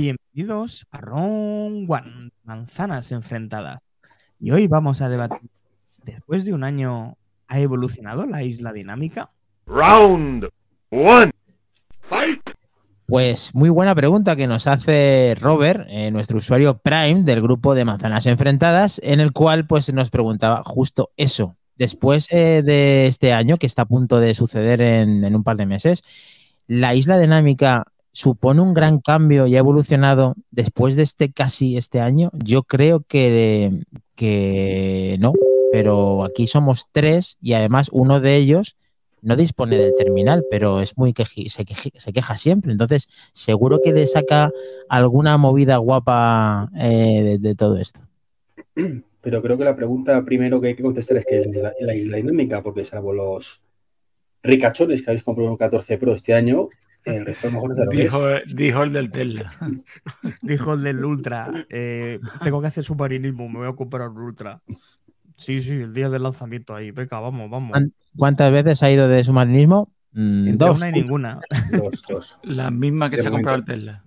Bienvenidos a Round One, manzanas enfrentadas. Y hoy vamos a debatir, después de un año, ¿ha evolucionado la isla dinámica? Round one. Pues muy buena pregunta que nos hace Robert, eh, nuestro usuario Prime del grupo de Manzanas Enfrentadas, en el cual pues nos preguntaba justo eso. Después eh, de este año, que está a punto de suceder en, en un par de meses, ¿la isla dinámica supone un gran cambio y ha evolucionado después de este casi este año? Yo creo que, que no, pero aquí somos tres y además uno de ellos no dispone del terminal, pero es muy queji- se, queja siempre. Entonces, seguro que le saca alguna movida guapa eh, de, de todo esto. Pero creo que la pregunta primero que hay que contestar es que es la, la isla dinámica, porque salvo los ricachones que habéis comprado un 14 Pro este año, el resto mejor no. Dijo, dijo el del Tesla. Dijo el del Ultra. eh, tengo que hacer submarinismo, me voy a comprar un Ultra. Sí, sí, el día del lanzamiento ahí. Venga, vamos, vamos. ¿Cuán- ¿Cuántas veces ha ido de submarinismo? Mm, Entre dos. una y ninguna. Dos, dos. La misma que De se ha comprado el Tesla.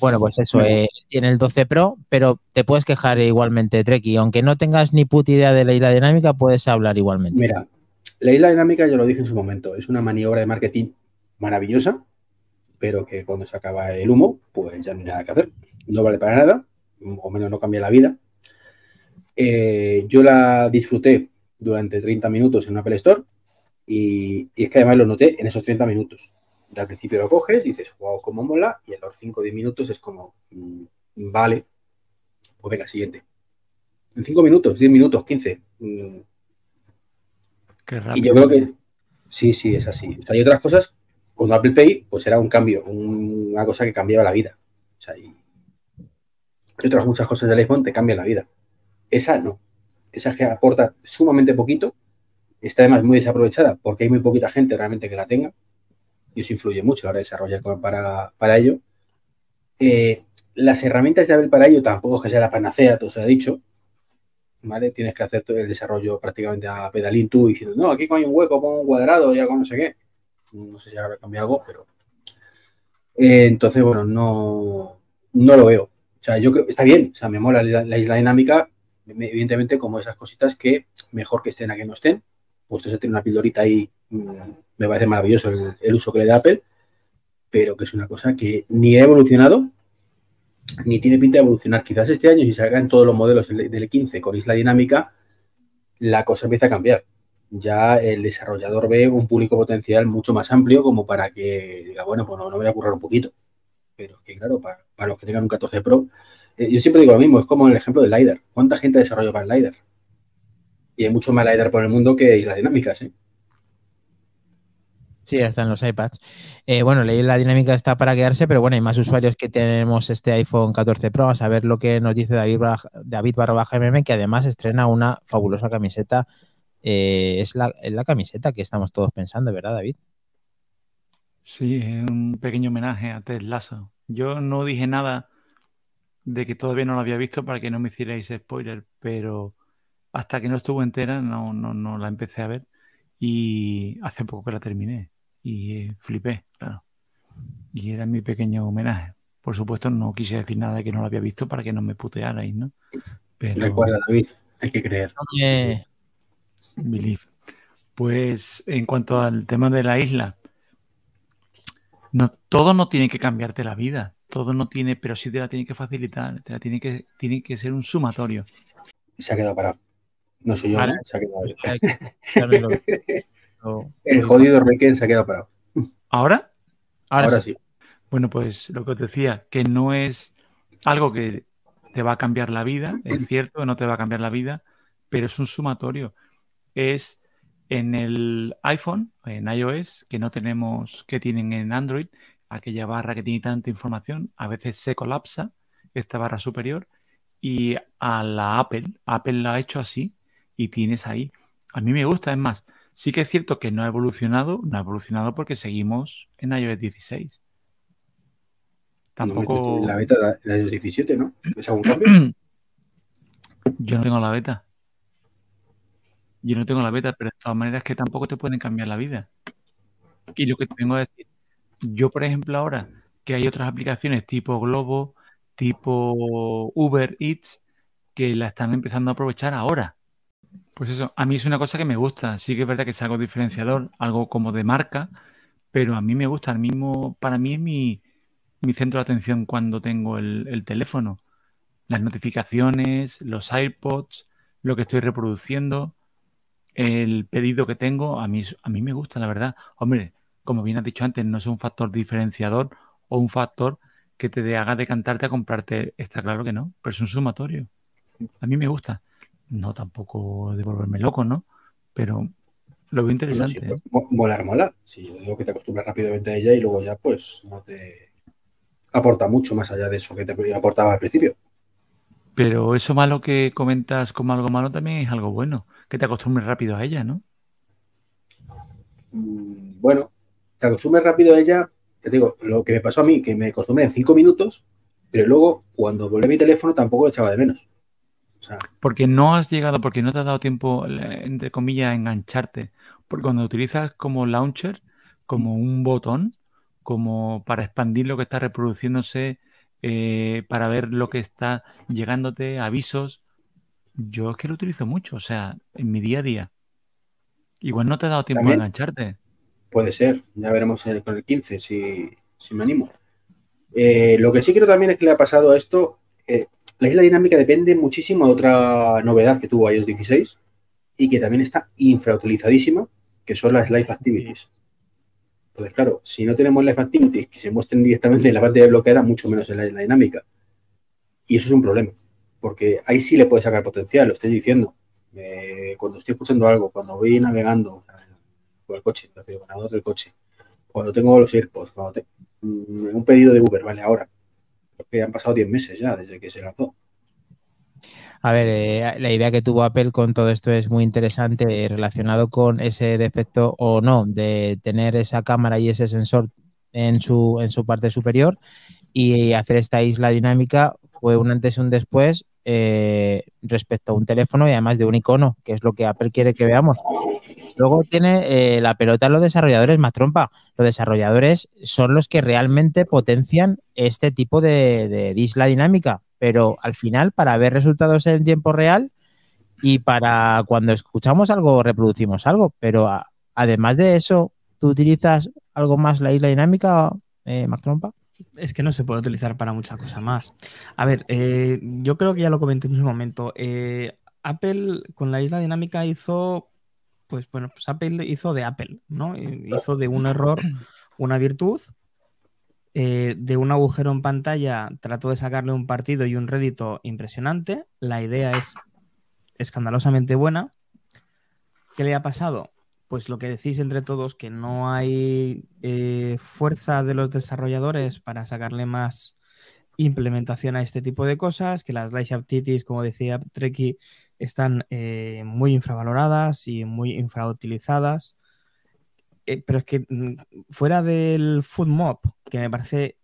Bueno, pues eso, eh, tiene el 12 Pro, pero te puedes quejar igualmente, Treki. Aunque no tengas ni puta idea de la isla dinámica, puedes hablar igualmente. Mira, la isla dinámica, yo lo dije en su momento, es una maniobra de marketing maravillosa, pero que cuando se acaba el humo, pues ya no hay nada que hacer. No vale para nada, o menos no cambia la vida. Eh, yo la disfruté durante 30 minutos en un Apple Store y, es que además lo noté en esos 30 minutos. Al principio lo coges y dices, wow, cómo mola, y a los 5 o 10 minutos es como, mm, vale, pues venga, siguiente. En 5 minutos, 10 minutos, 15. mm, Qué y yo creo que sí, sí, es así. O sea, hay otras cosas, con Apple Pay, pues era un cambio, un- una cosa que cambiaba la vida. O sea, y, y otras muchas cosas del iPhone te cambian la vida. Esa no. Esa es que aporta sumamente poquito, está además muy desaprovechada porque hay muy poquita gente realmente que la tenga y eso influye mucho a la hora de desarrollar para, para ello. Eh, las herramientas de Apple para ello tampoco es que sea la panacea, todo se ha dicho. ¿Vale? Tienes que hacer el desarrollo prácticamente a pedalín tú diciendo, no, aquí hay un hueco, pongo un cuadrado, ya con no sé qué. No sé si habrá cambiado algo, pero. Eh, entonces, bueno, no, no lo veo. O sea, yo creo que está bien, o sea, me mola la, la isla dinámica, me- evidentemente, como esas cositas que mejor que estén a que no estén. Puesto se tiene una pildorita ahí, mm, me parece maravilloso el uso que le da Apple, pero que es una cosa que ni ha evolucionado ni tiene pinta de evolucionar. Quizás este año, si sacan todos los modelos del del 15 con isla dinámica, la cosa empieza a cambiar. Ya el desarrollador ve un público potencial mucho más amplio como para que diga, bueno, pues no, no voy a currar un poquito. Pero es que, claro, para, los que tengan un 14 Pro, eh, yo siempre digo lo mismo, es como el ejemplo del LiDAR. ¿Cuánta gente desarrolló para el LiDAR? Y hay mucho más LiDAR por el mundo que islas dinámicas, ¿eh? Sí, están los iPads. Eh, bueno, la dinámica está para quedarse, pero bueno, hay más usuarios que tenemos este iPhone 14 Pro. A saber lo que nos dice David, David barra baja MM, que además estrena una fabulosa camiseta. Eh, es, la, camiseta que estamos todos pensando, ¿verdad, David? Sí, un pequeño homenaje a Ted Lasso. Yo no dije nada de que todavía no lo había visto para que no me hicierais spoiler, pero hasta que no estuvo entera no, no, no la empecé a ver y hace poco que la terminé y eh, flipé, claro. Y era mi pequeño homenaje. Por supuesto, no quise decir nada de que no lo había visto para que no me putearais, ¿no? Pero... Recuerda, David, hay que creer. Eh, Believe. Pues en cuanto al tema de la isla, no, todo no tiene que cambiarte la vida, todo no tiene, pero sí te la tiene que facilitar, te la tiene que, tiene que ser un sumatorio. Se ha quedado parado. No soy yo, Vale. ¿no? se ha quedado. El jodido Requiem se ha quedado parado. Ahora, Ahora, Ahora sí. sí. bueno, pues lo que os decía, que no es algo que te va a cambiar la vida, es cierto, no te va a cambiar la vida, pero es un sumatorio. Es en el iPhone, en iOS, que no tenemos, que tienen en Android, aquella barra que tiene tanta información, a veces se colapsa esta barra superior y a la Apple, Apple la ha hecho así y tienes ahí. A mí me gusta, es más, sí que es cierto que no ha evolucionado, no ha evolucionado porque seguimos en iOS 16. Tampoco... La beta de de 17, ¿no? ¿Es algún cambio? Yo no tengo la beta. Yo no tengo la beta, pero de todas maneras que tampoco te pueden cambiar la vida. Y lo que te vengo a decir, yo por ejemplo ahora que hay otras aplicaciones tipo Globo, tipo Uber Eats, que la están empezando a aprovechar ahora. Pues eso, a mí es una cosa que me gusta. Sí que es verdad que es algo diferenciador, algo como de marca, pero a mí me gusta. Al mismo, para mí es mi, mi centro de atención cuando tengo el, el teléfono. Las notificaciones, los AirPods, lo que estoy reproduciendo, el pedido que tengo, a mí, a mí me gusta, la verdad. Hombre, como bien has dicho antes, no es un factor diferenciador o un factor que te haga decantarte a comprarte, está claro que no, pero es un sumatorio. A mí me gusta. No tampoco de volverme loco, ¿no? Pero lo veo interesante. Sí, pues, mo- molar, mola. Si yo digo que te acostumbras rápidamente a ella y luego ya pues no te aporta mucho más allá de eso que te aportaba al principio. Pero eso malo que comentas como algo malo también es algo bueno, que te acostumbres rápido a ella, ¿no? Mm, Bueno, te acostumbras rápido a ella. Te digo, lo que me pasó a mí, que me acostumbré en cinco minutos, pero luego cuando volví a mi teléfono tampoco lo echaba de menos. O sea, Porque no has llegado, porque no te ha dado tiempo, entre comillas, a engancharte. Porque cuando utilizas como launcher, como un botón, como para expandir lo que está reproduciéndose, eh, para ver lo que está llegándote, avisos, yo es que lo utilizo mucho, o sea, en mi día a día. Igual no te ha dado tiempo a engancharte. Puede ser, ya veremos con el 15 si, si me animo. Eh, lo que sí creo también es que le ha pasado a esto, eh, la isla dinámica depende muchísimo de otra novedad que tuvo iOS 16 y que también está infrautilizadísima, que son las Live Activities. Entonces, claro, si no tenemos Live Activities que se muestren directamente en la pantalla bloqueada, mucho menos en la isla dinámica. Y eso es un problema, porque ahí sí le puede sacar potencial, lo estoy diciendo. Eh, cuando estoy escuchando algo, cuando voy navegando, con el coche, con el coche, cuando tengo los AirPods, cuando te- mm, un pedido de Uber, vale, ahora, porque han pasado 10 meses ya desde que se lanzó. A ver, eh, la idea que tuvo Apple con todo esto es muy interesante eh, relacionado con ese defecto o no de tener esa cámara y ese sensor en su, en su parte superior y hacer esta isla dinámica fue un antes y un después eh, respecto a un teléfono y además de un icono, que es lo que Apple quiere que veamos. Luego tiene eh, la pelota los desarrolladores más trompa. Los desarrolladores son los que realmente potencian este tipo de, isla dinámica, pero al final para ver resultados en tiempo real y para cuando escuchamos algo reproducimos algo, pero además de eso, ¿tú utilizas algo más la isla dinámica, eh, Mac Trompa? Es que no se puede utilizar para mucha cosa más. A ver, eh, yo creo que ya lo comenté en su momento. eh, Apple con la isla dinámica hizo, pues bueno, pues Apple hizo de Apple, ¿no? Eh, Hizo de un error una virtud. eh, de un agujero en pantalla trató de sacarle un partido y un rédito impresionante. La idea es escandalosamente buena. ¿Qué le ha pasado? Pues lo que decís entre todos, que no hay eh, fuerza de los desarrolladores para sacarle más implementación a este tipo de cosas, que las Live Activities, como decía Treki, están eh, muy infravaloradas y muy infrautilizadas. Eh, pero es que mm, fuera del Food Mob, que me parece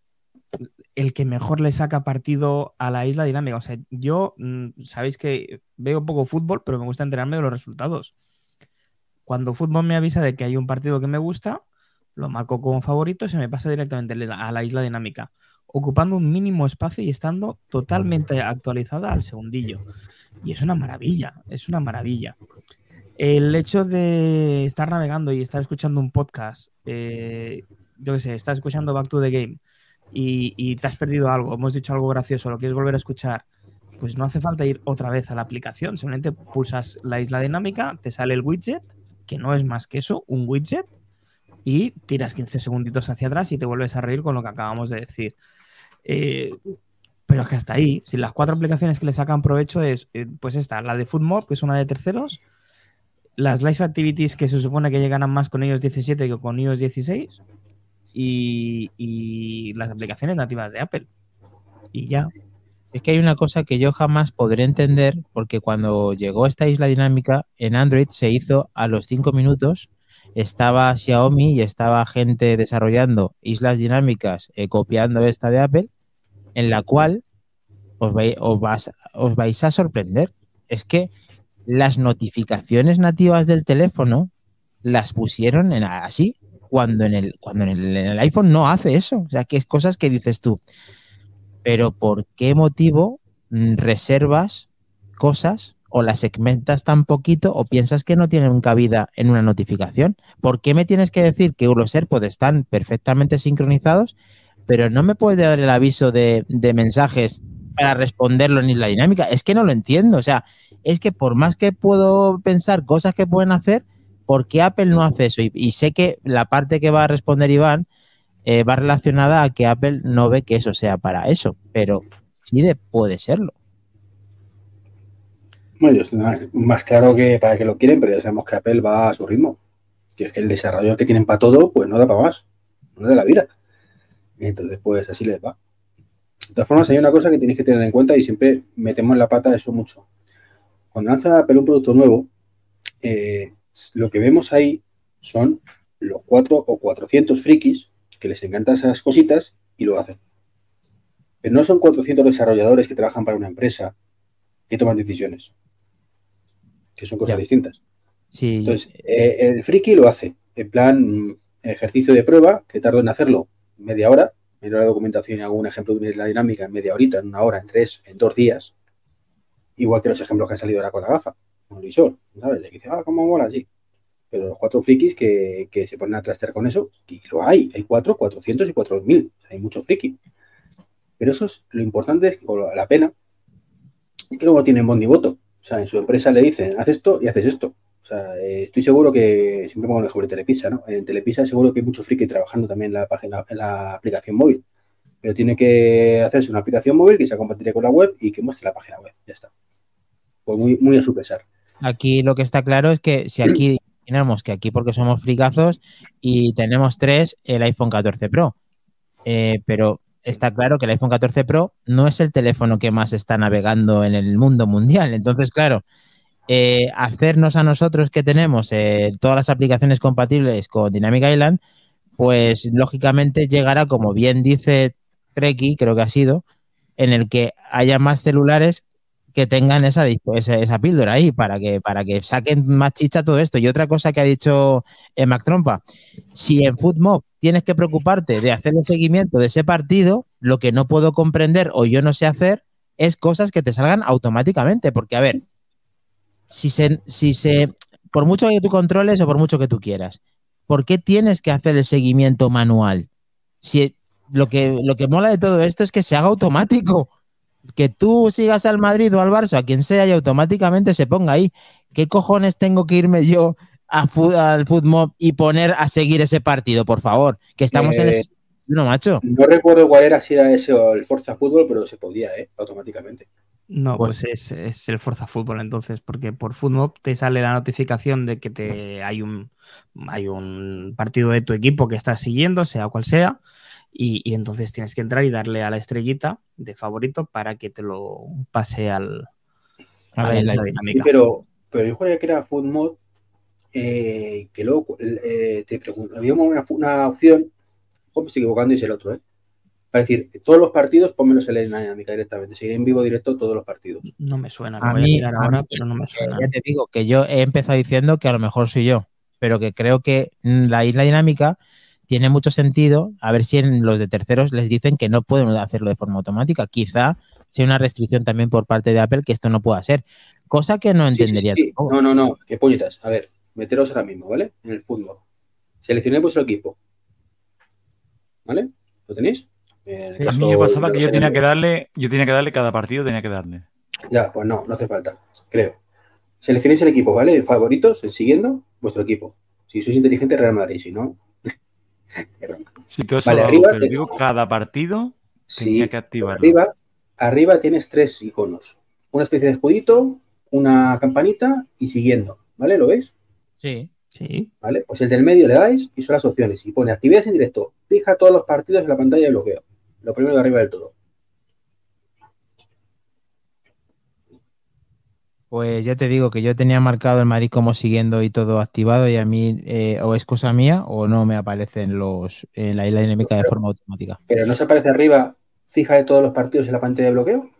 el que mejor le saca partido a la isla dinámica. O sea, yo mm, sabéis que veo poco fútbol, pero me gusta enterarme de los resultados. Cuando fútbol me avisa de que hay un partido que me gusta, lo marco como favorito se me pasa directamente a la isla dinámica, ocupando un mínimo espacio y estando totalmente actualizada al segundillo. Y es una maravilla, es una maravilla. El hecho de estar navegando y estar escuchando un podcast, eh, yo qué sé, estás escuchando Back to the Game y, y te has perdido algo, hemos dicho algo gracioso, lo quieres volver a escuchar, pues no hace falta ir otra vez a la aplicación, simplemente pulsas la isla dinámica, te sale el widget, que no es más que eso, un widget, y tiras 15 segunditos hacia atrás y te vuelves a reír con lo que acabamos de decir. Eh, pero es que hasta ahí, si las cuatro aplicaciones que le sacan provecho es, eh, pues esta, la de FoodMob, que es una de terceros, las Live Activities que se supone que llegan más con iOS 17 que con iOS 16, y, y las aplicaciones nativas de Apple. Y ya. Es que hay una cosa que yo jamás podré entender, porque cuando llegó esta isla dinámica, en Android se hizo a los cinco minutos, estaba Xiaomi y estaba gente desarrollando islas dinámicas, eh, copiando esta de Apple, en la cual os, vais a sorprender. Es que las notificaciones nativas del teléfono las pusieron en así, cuando en el, cuando en el iPhone no hace eso. O sea, que es cosas que dices tú. Pero ¿por qué motivo mm, reservas cosas o las segmentas tan poquito o piensas que no tienen cabida en una notificación? ¿Por qué me tienes que decir que los AirPods están perfectamente sincronizados, pero no me puedes dar el aviso de, mensajes para responderlo en la dinámica? Es que no lo entiendo. O sea, es que por más que puedo pensar cosas que pueden hacer, ¿por qué Apple no hace eso? Y, y sé que la parte que va a responder Iván eh, va relacionada a que Apple no ve que eso sea para eso, pero sí de, puede serlo. Bueno, estoy más, claro que para que lo quieren, pero ya sabemos que Apple va a su ritmo. Que es que el desarrollo que tienen para todo, pues no da para más. No da la vida. Entonces, pues así les va. De todas formas, hay una cosa que tenéis que tener en cuenta y siempre metemos la pata eso mucho. Cuando lanza Apple un producto nuevo, eh, lo que vemos ahí son los cuatro o 400 frikis que les encantan esas cositas y lo hacen. Pero no son 400 desarrolladores que trabajan para una empresa que toman decisiones, que son cosas Ya. distintas. Sí, Entonces, eh, el friki lo hace en plan ejercicio de prueba, que tardo en hacerlo media hora, hora de documentación y algún ejemplo de la dinámica en media horita, en una hora, en tres, en dos días. Igual que los ejemplos que han salido ahora con la gafa, con el visor, ¿sabes? De que dice, ah, cómo mola, así. Pero los cuatro frikis que, que se ponen a trastear con eso, y lo hay, hay cuatro, 400 y 4000, o sea, hay muchos frikis. Pero eso es lo importante, es, o la pena, es que luego tienen voz ni voto. O sea, en su empresa le dicen, haz esto y haces esto. O sea, eh, estoy seguro que, siempre pongo el ejemplo de Telepisa, ¿no? En Telepisa seguro que hay muchos frikis trabajando también en la página, en la aplicación móvil. Pero tiene que hacerse una aplicación móvil que sea compatible con la web y que muestre la página web. Ya está. Pues muy, muy a su pesar. Aquí lo que está claro es que si aquí imaginamos que aquí porque somos fricazos y tenemos tres el iPhone 14 Pro, Eh, pero está claro que el iPhone 14 Pro no es el teléfono que más está navegando en el mundo mundial. Entonces, claro, eh, hacernos a nosotros que tenemos eh, todas las aplicaciones compatibles con Dynamic Island, pues lógicamente llegará, como bien dice Treki, creo que ha sido, en el que haya más celulares que tengan esa, esa, esa píldora ahí para que, para que saquen más chicha todo esto. Y otra cosa que ha dicho eh, Mac Trompa, si en FootMob tienes que preocuparte de hacer el seguimiento de ese partido, lo que no puedo comprender o yo no sé hacer es cosas que te salgan automáticamente. Porque, a ver, si se, si se, por mucho que tú controles o por mucho que tú quieras, ¿por qué tienes que hacer el seguimiento manual? Si lo que, lo que mola de todo esto es que se haga automático. Que tú sigas al Madrid o al Barça, a quien sea, y automáticamente se ponga ahí. ¿Qué cojones tengo que irme yo a al Footmob y poner a seguir ese partido, por favor? Que estamos en el Eh, no, macho. No recuerdo cuál era, si era ese o el Forza Fútbol, pero se podía, ¿eh? Automáticamente. No, Pues- pues, es, es el Forza Fútbol entonces, porque por Footmob te sale la notificación de que te hay un hay un partido de tu equipo que estás siguiendo, sea cual sea, y, y entonces tienes que entrar y darle a la estrellita de favorito para que te lo pase al, A a ver, la la- Sí, dinámica. pero, pero yo juraría que era Food Mod, eh, que luego eh, te pregunto, había una, una opción, oh, me estoy equivocando y es el otro, ¿eh? Para decir, todos los partidos, pónmelos en la dinámica directamente, seguir en vivo directo todos los partidos. No me suena, A voy a mí- mirar a ahora, mí- pero no me suena. Ya te digo que yo he empezado diciendo que a lo mejor soy yo, pero que creo que mm, la isla dinámica tiene mucho sentido. A ver si en los de terceros les dicen que no pueden hacerlo de forma automática. Quizá sea una restricción también por parte de Apple que esto no pueda ser. Cosa que no Sí, sí, entendería sí. No, no, no, que puñetas. A ver, meteros ahora mismo, ¿vale? En el fútbol. Seleccioné vuestro equipo. ¿Vale? ¿Lo tenéis? En el A caso mí me pasaba que yo tenía que darle, yo tenía que darle cada partido, tenía que darle. Ya, pues no, no hace falta, creo. Seleccionéis el equipo, ¿vale? Favoritos, siguiendo, vuestro equipo. Si sois inteligentes, Real Madrid, si no. Qué broma. Si todo eso Vale, lo hago, arriba pero te- digo, cada partido Sí, tenía que activarlo. arriba, arriba tienes tres iconos. Una especie de escudito, una campanita y siguiendo, ¿vale? ¿Lo veis? Sí. Sí, ¿Vale? Pues el del medio le dais y son las opciones. Y pone actividades en directo. Fija todos los partidos en la pantalla de bloqueo. Lo primero de arriba del todo. Pues ya te digo que yo tenía marcado el Madrid como siguiendo y todo activado y a mí eh, o es cosa mía o no me aparecen los en la isla dinámica de forma automática. Pero no se aparece arriba, fija de todos los partidos en la pantalla de bloqueo.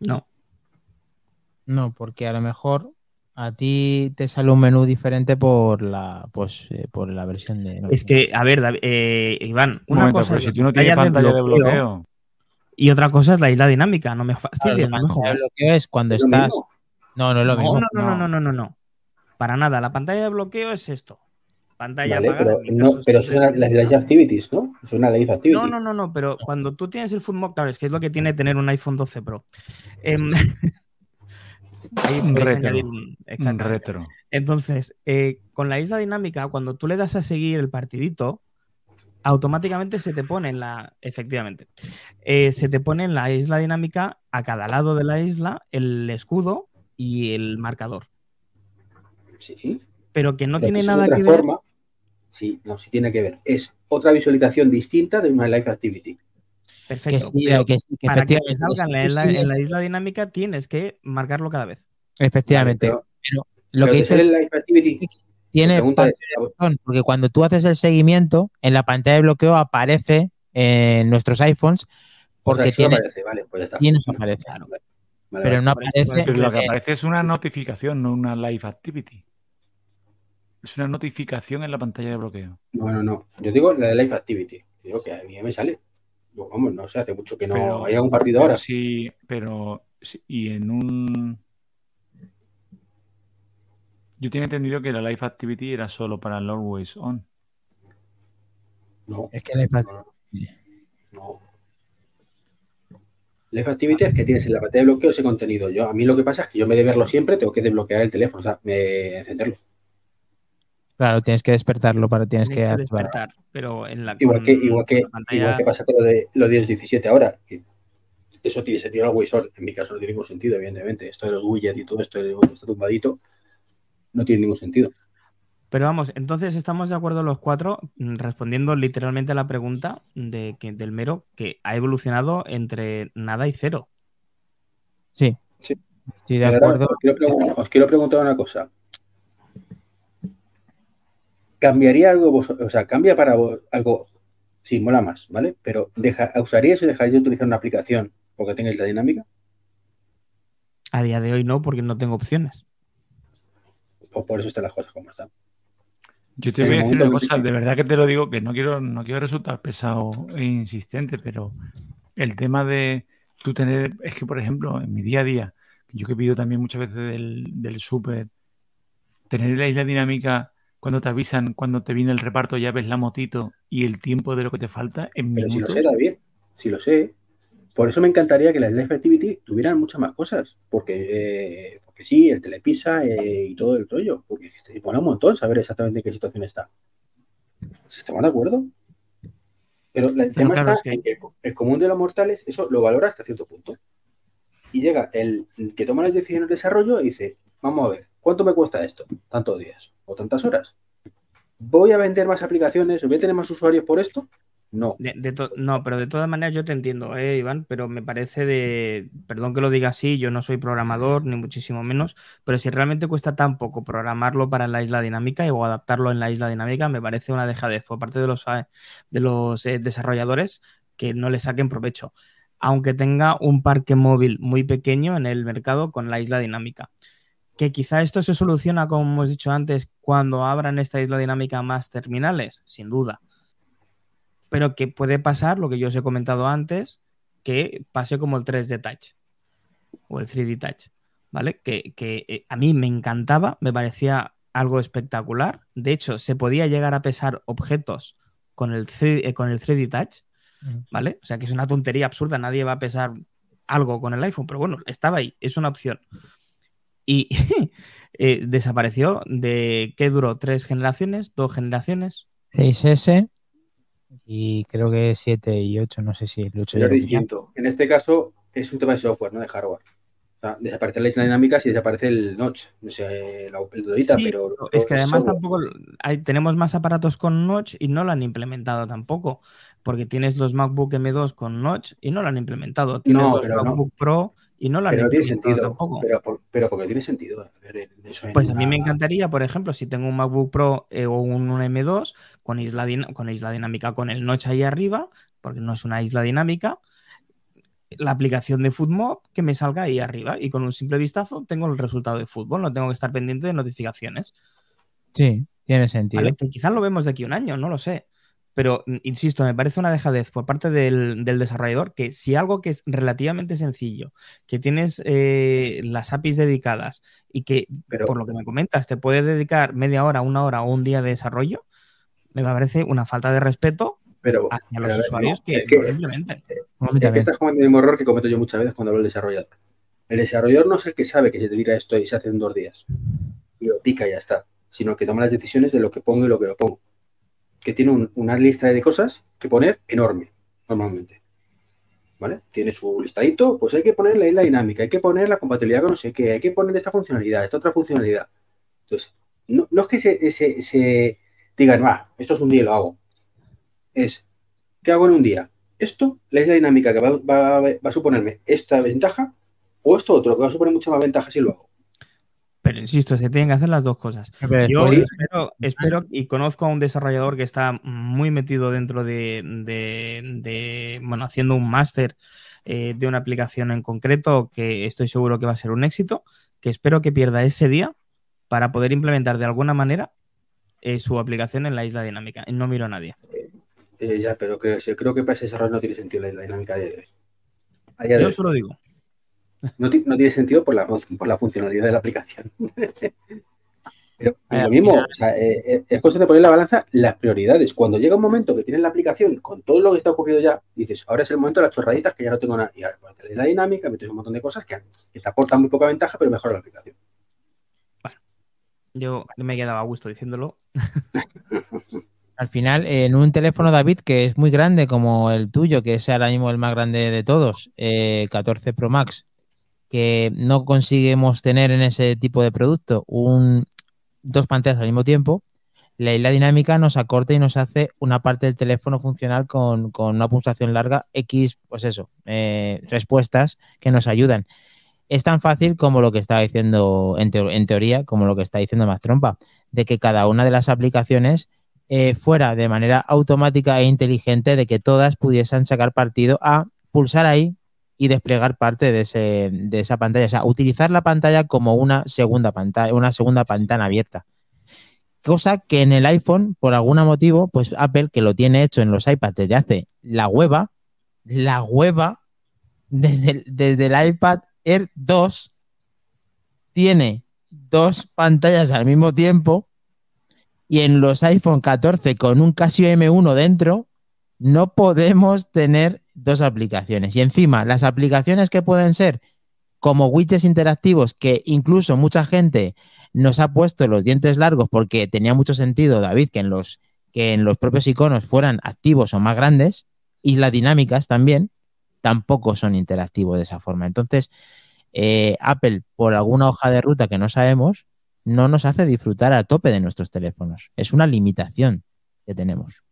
no. No, porque a lo mejor a ti te sale un menú diferente por la, pues, eh, por la versión de. Es que, a ver, David- eh, Iván, Un una momento, cosa pero si tú no tienes pantalla pantalla de bloqueo. Y otra cosa es la isla dinámica. No me Claro, fastidies, la no me de jodas. bloqueo es cuando Es lo estás. No, no es lo No, mismo. no, no, no, no, no, no, no. Para nada. La pantalla de bloqueo es esto. Pantalla Vale, apagada. pero, no, pero son las live activities, ¿no? Es una live activity. No, no, no, no, pero cuando tú tienes el Footmog, claro, es que es lo que tiene tener un iPhone 12 Pro. Ahí Un retro. un- Un retro. Entonces, eh, con la isla dinámica, cuando tú le das a seguir el partidito, automáticamente se te pone en la, efectivamente, eh, se te pone en la isla dinámica a cada lado de la isla el escudo y el marcador, Sí. pero que no pero tiene nada otra que ver. forma. Sí, no, sí tiene que ver. Es otra visualización distinta de una live activity. Perfecto. Que sí, pero que sí, que para que te salga en la, en isla dinámica tienes que marcarlo cada vez. Efectivamente. Vale, pero- lo pero que dice el live activity. Tiene parte de razón, porque cuando tú haces el seguimiento, en la pantalla de bloqueo aparece en nuestros iPhones, o sea, porque tiene, aparece, vale, pues ya está. y nos aparece. Vale, vale, pero vale. no aparece. Pero lo que eh, aparece es una notificación, no una live activity. Es una notificación en la pantalla de bloqueo. No, no, no. Yo digo la de live activity. Digo que a mí me sale. Vamos, no sé, hace mucho que no Pero- hay algún partido Pero ahora. sí, pero sí, y en un yo tenía entendido que la live activity era solo para el always on. No, es que le fa- no, no. Live activity es que tienes en la pantalla de bloqueo ese contenido. Yo, a mí lo que pasa es que yo me de verlo siempre, tengo que desbloquear el teléfono, o sea, me, encenderlo. Claro, tienes que despertarlo para tienes Tienes que despertar, pero en la Igual con- que, igual que, pantalla- igual que pasa con lo de los 10 17 ahora. que eso tiene sentido always on. En mi caso no tiene ningún sentido, evidentemente. Esto de los widgets y todo esto, está tumbadito, no tiene ningún sentido. Pero vamos, entonces estamos de acuerdo los cuatro mm, respondiendo literalmente a la pregunta de que, del mero que ha evolucionado entre nada y cero. Sí. Sí. Estoy de ahora acuerdo. Os quiero, pregun- os quiero preguntar una cosa. ¿Cambiaría algo vos, o sea, cambia para vos algo, sí, mola más, ¿vale? Pero deja, ¿usaríais o dejaríais de utilizar una aplicación porque tengáis la dinámica? A día de hoy no, porque no tengo opciones. O por eso están las cosas como están. Yo te voy a decir una cosa, de verdad que te lo digo, que no quiero, no quiero resultar pesado e insistente, pero el tema de tú tener, es que por ejemplo, en mi día a día, yo que pido también muchas veces del, del súper, tener la isla dinámica cuando te avisan, cuando te viene el reparto, ya ves la motito y el tiempo de lo que te falta en Pero si lo sé, David, si lo sé. Por eso me encantaría que las Live Activity tuvieran muchas más cosas. Porque, eh, sí, el telepisa eh, y todo el rollo. Porque es que te pone un montón saber exactamente en qué situación está. ¿Estamos de acuerdo? Pero el Pero tema claro, está es que- en que el, común de los mortales eso lo valora hasta cierto punto. Y llega el, el que toma las decisiones de desarrollo y dice, vamos a ver, ¿cuánto me cuesta esto? Tantos días o tantas horas. ¿Voy a vender más aplicaciones? ¿Voy a tener más usuarios por esto? No. No, pero de todas maneras yo te entiendo, eh, Iván, pero me parece de, perdón que lo diga así, yo no soy programador, ni muchísimo menos, pero si realmente cuesta tan poco programarlo para la isla dinámica o adaptarlo en la isla dinámica, me parece una dejadez por parte de los, eh, de los eh, desarrolladores que no le saquen provecho, aunque tenga un parque móvil muy pequeño en el mercado con la isla dinámica. Que quizá esto se soluciona, como hemos dicho antes, cuando abran esta isla dinámica más terminales, sin duda pero que puede pasar, lo que yo os he comentado antes, que pase como el 3D Touch o el 3D Touch, ¿vale? Que, que, eh, a mí me encantaba, me parecía algo espectacular. De hecho, se podía llegar a pesar objetos con el 3D, eh, con el 3D Touch, ¿vale? O sea, que es una tontería absurda, nadie va a pesar algo con el iPhone, pero bueno, estaba ahí, es una opción. Y eh, desapareció de, ¿qué duró? ¿Tres generaciones? ¿Dos generaciones? 6S y creo que 7 y 8, no sé si el 8 Pero ya es distinto. En este caso es un tema de software, no de hardware. O sea, desaparece la isla dinámica si desaparece el notch, no sé, la el Dorita, Sí, pero es que además software. tampoco hay, tenemos más aparatos con notch y no lo han implementado tampoco, porque tienes los MacBook M2 con notch y no lo han implementado. Tienes No, los no. MacBook Pro y no lo han Pero no tiene sentido. tampoco. Pero, pero porque tiene sentido. Eso en Pues a mí me encantaría, por ejemplo, si tengo un MacBook Pro eh, o un, un M2 con isla, con isla dinámica, con el notch ahí arriba, porque no es una isla dinámica, la aplicación de fútbol que me salga ahí arriba y con un simple vistazo tengo el resultado de fútbol, no tengo que estar pendiente de notificaciones. Sí, tiene sentido. ¿vale? Que quizás lo vemos de aquí a un año, no lo sé. Pero, mm, insisto, me parece una dejadez por parte del, del desarrollador que si algo que es relativamente sencillo, que tienes eh, las APIs dedicadas y que, Pero- por lo que me comentas, te puedes dedicar media hora, una hora o un día de desarrollo, me parece una falta de respeto Pero, hacia pero los usuarios no, que, es que- mí es que también. estás cometiendo el mismo error que cometo yo muchas veces cuando hablo del desarrollador. El desarrollador no es el que sabe que se te tira esto y se hace en dos días. Y lo pica y ya está. Sino que toma las decisiones de lo que pongo y lo que no pongo. Que tiene un- una lista de cosas que poner enorme, normalmente. ¿Vale? Tiene su listadito, pues hay que poner la isla dinámica, hay que poner la compatibilidad con no sé qué, hay que poner esta funcionalidad, esta otra funcionalidad. Entonces, no, es que se, digan, va, esto es un día y lo hago. Es, ¿qué hago en un día? Esto, la isla dinámica que va, va- va a suponerme esta ventaja, o esto otro, que va a suponer mucha más ventaja si lo hago. Pero insisto, se tienen que hacer las dos cosas. Pero Yo espero, espero y conozco a un desarrollador que está muy metido dentro de, de- de, bueno, haciendo un máster eh, de una aplicación en concreto que estoy seguro que va a ser un éxito, que espero que pierda ese día para poder implementar de alguna manera eh, su aplicación en la isla dinámica. Y no miro a nadie. Eh, ya, pero creo, que para ese desarrollo no tiene sentido la isla dinámica a día de hoy. Yo solo digo. No, ti- no tiene sentido por la, por la funcionalidad de la aplicación. Pero lo mismo, o sea, eh, eh, es cuestión de poner en la balanza las prioridades. Cuando llega un momento que tienes la aplicación con todo lo que está ocurrido ya, dices, ahora es el momento de las chorraditas que ya no tengo nada. Y ahora pones la dinámica, metes un montón de cosas que, que te aportan muy poca ventaja, pero mejora la aplicación. Yo me quedaba a gusto diciéndolo. Al final, en un teléfono David que es muy grande como el tuyo, que es ahora mismo el más grande de todos, eh, 14 Pro Max, que no conseguimos tener en ese tipo de producto un, dos pantallas al mismo tiempo, la isla dinámica nos acorta y nos hace una parte del teléfono funcional con, con una pulsación larga, X, pues eso, eh, respuestas que nos ayudan. Es tan fácil como lo que estaba diciendo, en, teo- en teoría, como lo que está diciendo Más Trompa, de que cada una de las aplicaciones eh, fuera de manera automática e inteligente de que todas pudiesen sacar partido a pulsar ahí y desplegar parte de, ese, de esa pantalla. O sea, utilizar la pantalla como una segunda pantalla, una segunda pantalla abierta. Cosa que en el iPhone, por algún motivo, pues Apple, que lo tiene hecho en los iPads desde hace la hueva, la hueva, desde desde el iPad Air 2, tiene dos pantallas al mismo tiempo y en los iPhone 14 con un Casio M1 dentro, no podemos tener dos aplicaciones. Y encima, las aplicaciones que pueden ser como widgets interactivos, que incluso mucha gente nos ha puesto los dientes largos porque tenía mucho sentido, David, que en los, que en los propios iconos fueran activos o más grandes, y las dinámicas también, tampoco son interactivos de esa forma. Entonces, eh, Apple, por alguna hoja de ruta que no sabemos, no nos hace disfrutar a tope de nuestros teléfonos. Es una limitación que tenemos.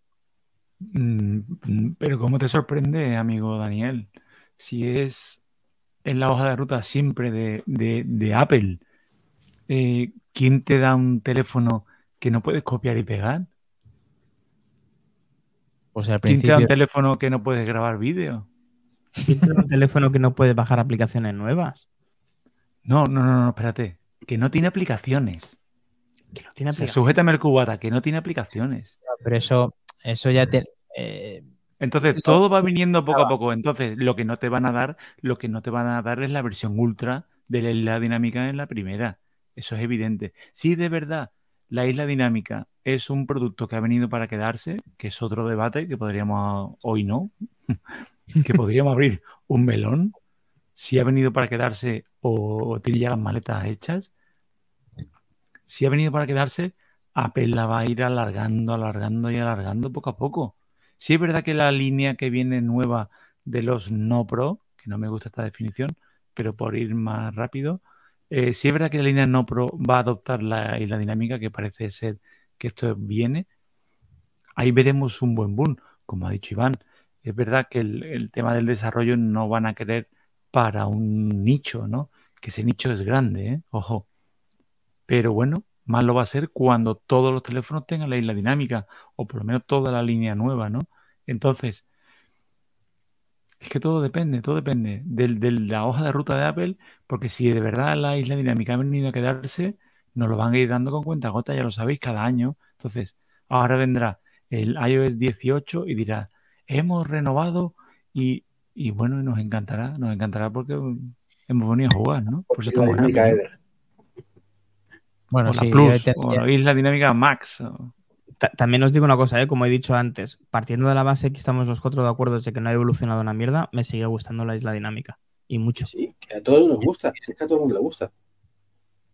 Mm, Pero ¿cómo te sorprende, amigo Daniel? Si es en la hoja de ruta siempre de, de- de Apple, eh, ¿quién te da un teléfono que no puedes copiar y pegar? Pues al ¿Quién te da un teléfono que no puedes grabar vídeo? ¿Quién tiene un teléfono que no puede bajar aplicaciones nuevas? No, no, no, no, espérate. Que no tiene aplicaciones. Que no tiene O sea, aplicaciones. sujétame el cubata, que no tiene aplicaciones. pero eso, eso ya te, eh, Entonces, todo va viniendo poco a poco. Entonces, lo que no te van a dar, lo que no te van a dar es la versión ultra de la isla dinámica en la primera. Eso es evidente. Si de verdad la isla dinámica es un producto que ha venido para quedarse, que es otro debate que podríamos, hoy no, que podríamos abrir un melón, si ha venido para quedarse o, o tiene ya las maletas hechas, si ha venido para quedarse, Apple la va a ir alargando, alargando y alargando poco a poco. Sí es verdad que la línea que viene nueva de los no pro, que no me gusta esta definición, pero por ir más rápido, eh, sí es verdad que la línea no pro va a adoptar la, la dinámica que parece ser que esto viene. Ahí veremos un buen boom, como ha dicho Iván. Es verdad que el, el tema del desarrollo no van a querer para un nicho, ¿no? Que ese nicho es grande, ¿eh? Ojo. Pero bueno, más lo va a ser cuando todos los teléfonos tengan la isla dinámica, o por lo menos toda la línea nueva, ¿no? Entonces, Es que todo depende, todo depende de la hoja de ruta de Apple, porque si de verdad la isla dinámica ha venido a quedarse, nos lo van a ir dando con cuenta gota, ya lo sabéis, cada año. Entonces, ahora vendrá el iOS 18 y dirá, hemos renovado y, y bueno, nos encantará, nos encantará porque hemos venido a jugar, ¿no? Por eso estamos en dinámica Apple, ¿no? Ever. Bueno, O la sí, Plus, o la isla dinámica Max. o- Ta- También os digo una cosa, ¿eh? como he dicho antes, partiendo de la base que estamos los cuatro de acuerdo de que no ha evolucionado una mierda, me sigue gustando la isla dinámica. Y mucho. Sí, que a todos nos gusta. Es que a todo el mundo le gusta.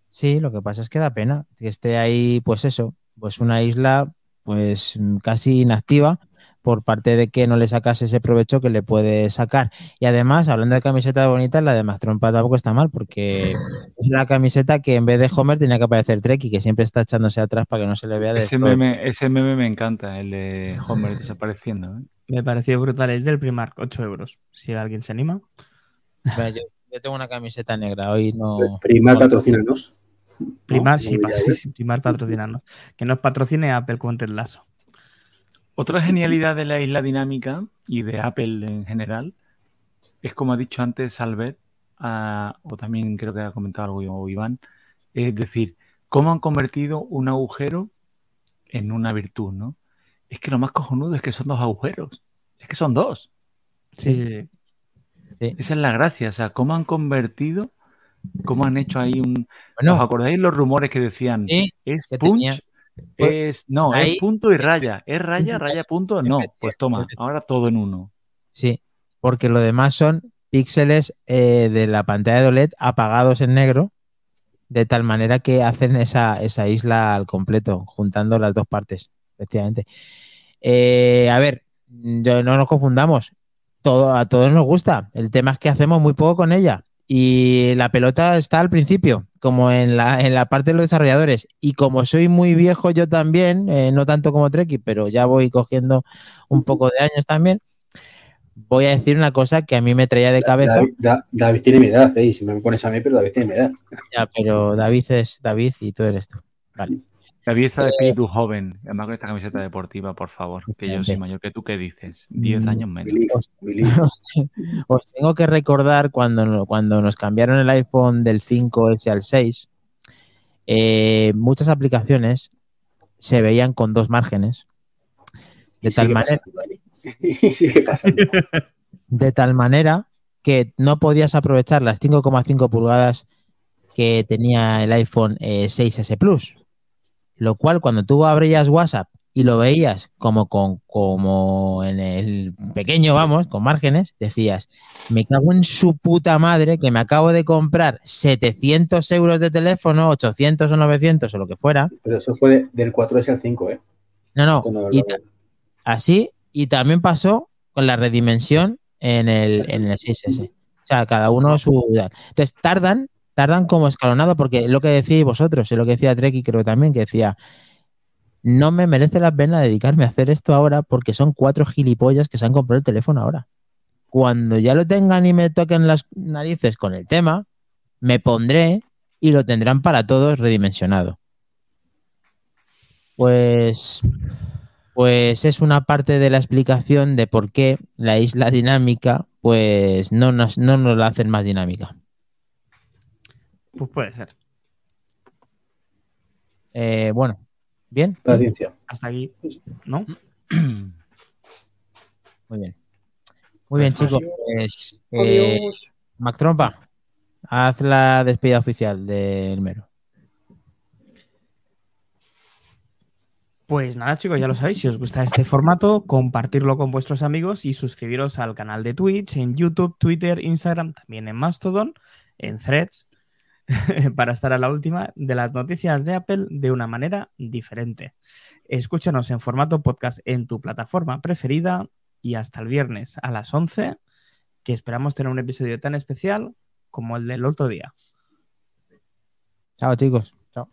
Sí, lo que pasa es que da pena que esté ahí, pues eso, pues una isla pues casi inactiva por parte de que no le sacas ese provecho que le puede sacar. Y además, hablando de camisetas bonitas, la de Max Trompa tampoco está mal, porque es una camiseta que en vez de Homer tenía que aparecer Treki, que siempre está echándose atrás para que no se le vea de Ese meme, ese meme me encanta, el de Homer desapareciendo. ¿eh? Me pareció brutal. Es del Primark, 8 euros. Si alguien se anima. Yo, yo tengo una camiseta negra, hoy no. Primar no- patrocínanos. Primar, ¿No? sí, pa- sí, Primar patrocinarnos. Que nos patrocine Apple con Ted Lasso. Otra genialidad de la isla dinámica y de Apple en general es, como ha dicho antes Albert, ah, o también creo que ha comentado algo Iván, es decir, cómo han convertido un agujero en una virtud, ¿no? Es que lo más cojonudo es que son dos agujeros. Es que son dos. Sí, sí, sí. Esa es la gracia. O sea, cómo han convertido, cómo han hecho ahí un. ¿Os acordáis los rumores que decían? sí, Es que punch, tenía- es. No, ahí- es punto y raya. ¿Es raya, raya, punto? No. Pues toma, ahora todo en uno. sí, porque lo demás son píxeles eh, de la pantalla de OLED apagados en negro, de tal manera que hacen esa, esa isla al completo, juntando las dos partes, efectivamente. Eh, a ver, yo- no nos confundamos, todo, a todos nos gusta, el tema es que hacemos muy poco con ella. Y la pelota está al principio, como en la, en la parte de los desarrolladores. Y como soy muy viejo yo también, eh, no tanto como Treki, pero ya voy cogiendo un poco de años también, voy a decir una cosa que a mí me traía de cabeza. David, Da- David tiene mi edad, ¿eh? Si me pones a mí, pero David tiene mi edad. Ya, pero David es David y tú eres tú. Vale. Está de Eh, espíritu joven. Además con esta camiseta deportiva, por favor. Que yo soy mayor que tú, ¿qué dices? Diez Mm, años menos. Os- Billy. os, os tengo que recordar cuando, cuando nos cambiaron el iPhone del 5S al 6, eh, muchas aplicaciones se veían con dos márgenes. De Y tal manera, de tal manera que no podías aprovechar las 5,5 pulgadas que tenía el iPhone eh, 6S Plus. Lo cual, cuando tú abrías WhatsApp y lo veías como, con, como en el pequeño, vamos, con márgenes, decías, me cago en su puta madre que me acabo de comprar 700 euros de teléfono, 800 o 900 o lo que fuera. Pero eso fue de- del 4S al 5, ¿eh? No, no, y así, y también pasó con la redimensión en el, en el 6S. O sea, cada uno su... Entonces, tardan, tardan como escalonado, porque lo que decíais vosotros, es lo que decía Treki, creo también, que decía, no me merece la pena dedicarme a hacer esto ahora porque son cuatro gilipollas que se han comprado el teléfono ahora. Cuando ya lo tengan y me toquen las narices con el tema, me pondré y lo tendrán para todos redimensionado. Pues, pues es una parte de la explicación de por qué la isla dinámica, pues no nos, no nos la hacen más dinámica. Pues puede ser. Eh, bueno, bien, Paciencia. Hasta aquí, ¿no? muy bien. Muy bien, chicos. Pues, eh, Mac Trompa, haz la despedida oficial del mero. Pues nada, chicos, ya lo sabéis. Si os gusta este formato, compartirlo con vuestros amigos y suscribiros al canal de Twitch, en YouTube, Twitter, Instagram, también en Mastodon, en Threads, para estar a la última de las noticias de Apple de una manera diferente. Escúchanos en formato podcast en tu plataforma preferida y hasta el viernes a las 11, que esperamos tener un episodio tan especial como el del otro día. Chao, chicos. Chao.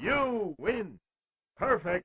You win. Perfect.